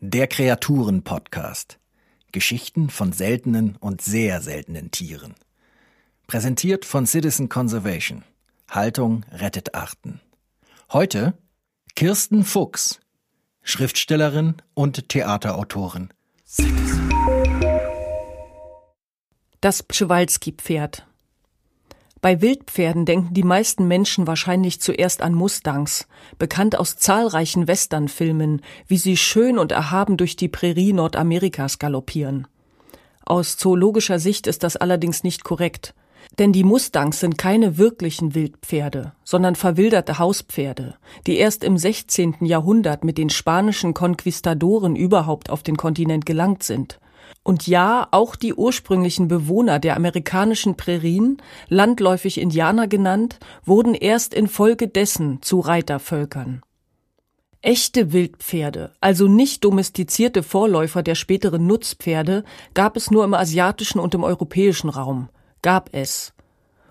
Der Kreaturen-Podcast. Geschichten von seltenen und sehr seltenen Tieren. Präsentiert von Citizen Conservation. Haltung rettet Arten. Heute Kirsten Fuchs, Schriftstellerin und Theaterautorin. Das Pschewalski-Pferd. Bei Wildpferden denken die meisten Menschen wahrscheinlich zuerst an Mustangs, bekannt aus zahlreichen Westernfilmen, wie sie schön und erhaben durch die Prärie Nordamerikas galoppieren. Aus zoologischer Sicht ist das allerdings nicht korrekt. Denn die Mustangs sind keine wirklichen Wildpferde, sondern verwilderte Hauspferde, die erst im 16. Jahrhundert mit den spanischen Konquistadoren überhaupt auf den Kontinent gelangt sind. Und ja, auch die ursprünglichen Bewohner der amerikanischen Prärien, landläufig Indianer genannt, wurden erst infolgedessen zu Reitervölkern. Echte Wildpferde, also nicht domestizierte Vorläufer der späteren Nutzpferde, gab es nur im asiatischen und im europäischen Raum gab es.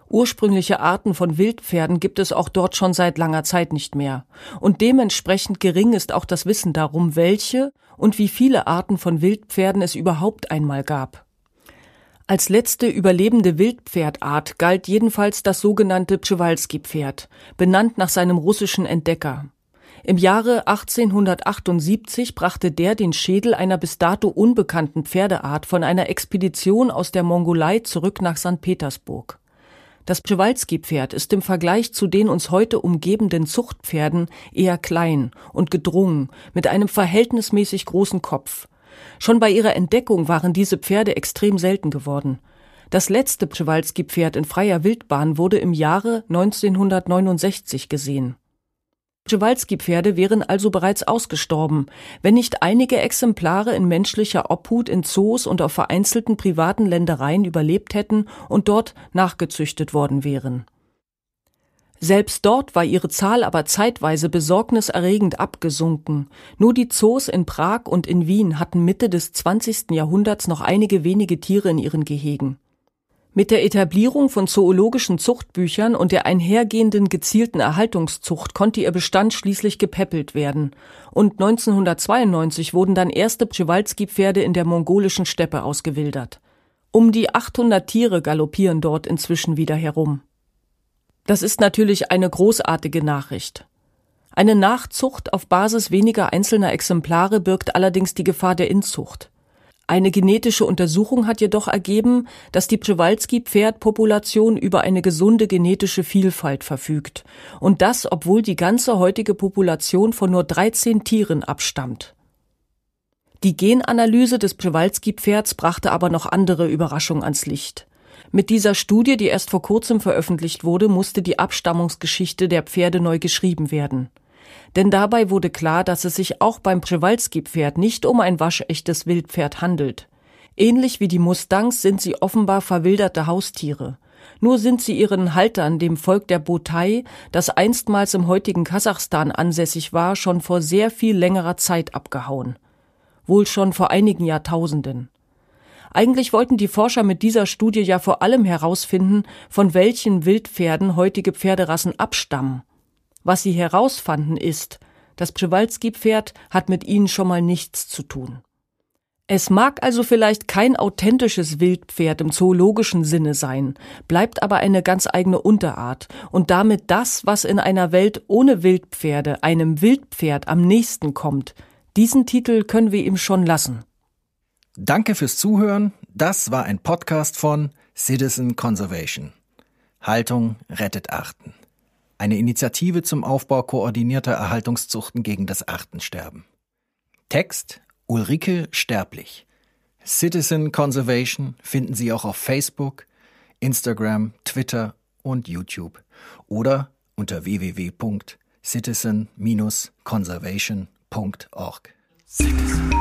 Ursprüngliche Arten von Wildpferden gibt es auch dort schon seit langer Zeit nicht mehr. Und dementsprechend gering ist auch das Wissen darum, welche und wie viele Arten von Wildpferden es überhaupt einmal gab. Als letzte überlebende Wildpferdart galt jedenfalls das sogenannte Przewalski-Pferd, benannt nach seinem russischen Entdecker. Im Jahre 1878 brachte der den Schädel einer bis dato unbekannten Pferdeart von einer Expedition aus der Mongolei zurück nach St. Petersburg. Das Przewalski-Pferd ist im Vergleich zu den uns heute umgebenden Zuchtpferden eher klein und gedrungen, mit einem verhältnismäßig großen Kopf. Schon bei ihrer Entdeckung waren diese Pferde extrem selten geworden. Das letzte Przewalski-Pferd in freier Wildbahn wurde im Jahre 1969 gesehen. Przewalski-Pferde wären also bereits ausgestorben, wenn nicht einige Exemplare in menschlicher Obhut in Zoos und auf vereinzelten privaten Ländereien überlebt hätten und dort nachgezüchtet worden wären. Selbst dort war ihre Zahl aber zeitweise besorgniserregend abgesunken. Nur die Zoos in Prag und in Wien hatten Mitte des 20. Jahrhunderts noch einige wenige Tiere in ihren Gehegen. Mit der Etablierung von zoologischen Zuchtbüchern und der einhergehenden gezielten Erhaltungszucht konnte ihr Bestand schließlich gepäppelt werden. Und 1992 wurden dann erste Przewalski-Pferde in der mongolischen Steppe ausgewildert. Um die 800 Tiere galoppieren dort inzwischen wieder herum. Das ist natürlich eine großartige Nachricht. Eine Nachzucht auf Basis weniger einzelner Exemplare birgt allerdings die Gefahr der Inzucht. Eine genetische Untersuchung hat jedoch ergeben, dass die Przewalski-Pferdpopulation über eine gesunde genetische Vielfalt verfügt. Und das, obwohl die ganze heutige Population von nur 13 Tieren abstammt. Die Genanalyse des Przewalski-Pferds brachte aber noch andere Überraschungen ans Licht. Mit dieser Studie, die erst vor kurzem veröffentlicht wurde, musste die Abstammungsgeschichte der Pferde neu geschrieben werden. Denn dabei wurde klar, dass es sich auch beim Przewalski-Pferd nicht um ein waschechtes Wildpferd handelt. Ähnlich wie die Mustangs sind sie offenbar verwilderte Haustiere. Nur sind sie ihren Haltern, dem Volk der Botai, das einstmals im heutigen Kasachstan ansässig war, schon vor sehr viel längerer Zeit abgehauen. Wohl schon vor einigen Jahrtausenden. Eigentlich wollten die Forscher mit dieser Studie ja vor allem herausfinden, von welchen Wildpferden heutige Pferderassen abstammen. Was sie herausfanden ist, das Przewalski-Pferd hat mit ihnen schon mal nichts zu tun. Es mag also vielleicht kein authentisches Wildpferd im zoologischen Sinne sein, bleibt aber eine ganz eigene Unterart und damit das, was in einer Welt ohne Wildpferde einem Wildpferd am nächsten kommt. Diesen Titel können wir ihm schon lassen. Danke fürs Zuhören. Das war ein Podcast von Citizen Conservation. Haltung rettet Arten eine Initiative zum Aufbau koordinierter Erhaltungszuchten gegen das Artensterben. Text Ulrike Sterblich. Citizen Conservation finden Sie auch auf Facebook, Instagram, Twitter und YouTube oder unter www.citizen-conservation.org. Citizen.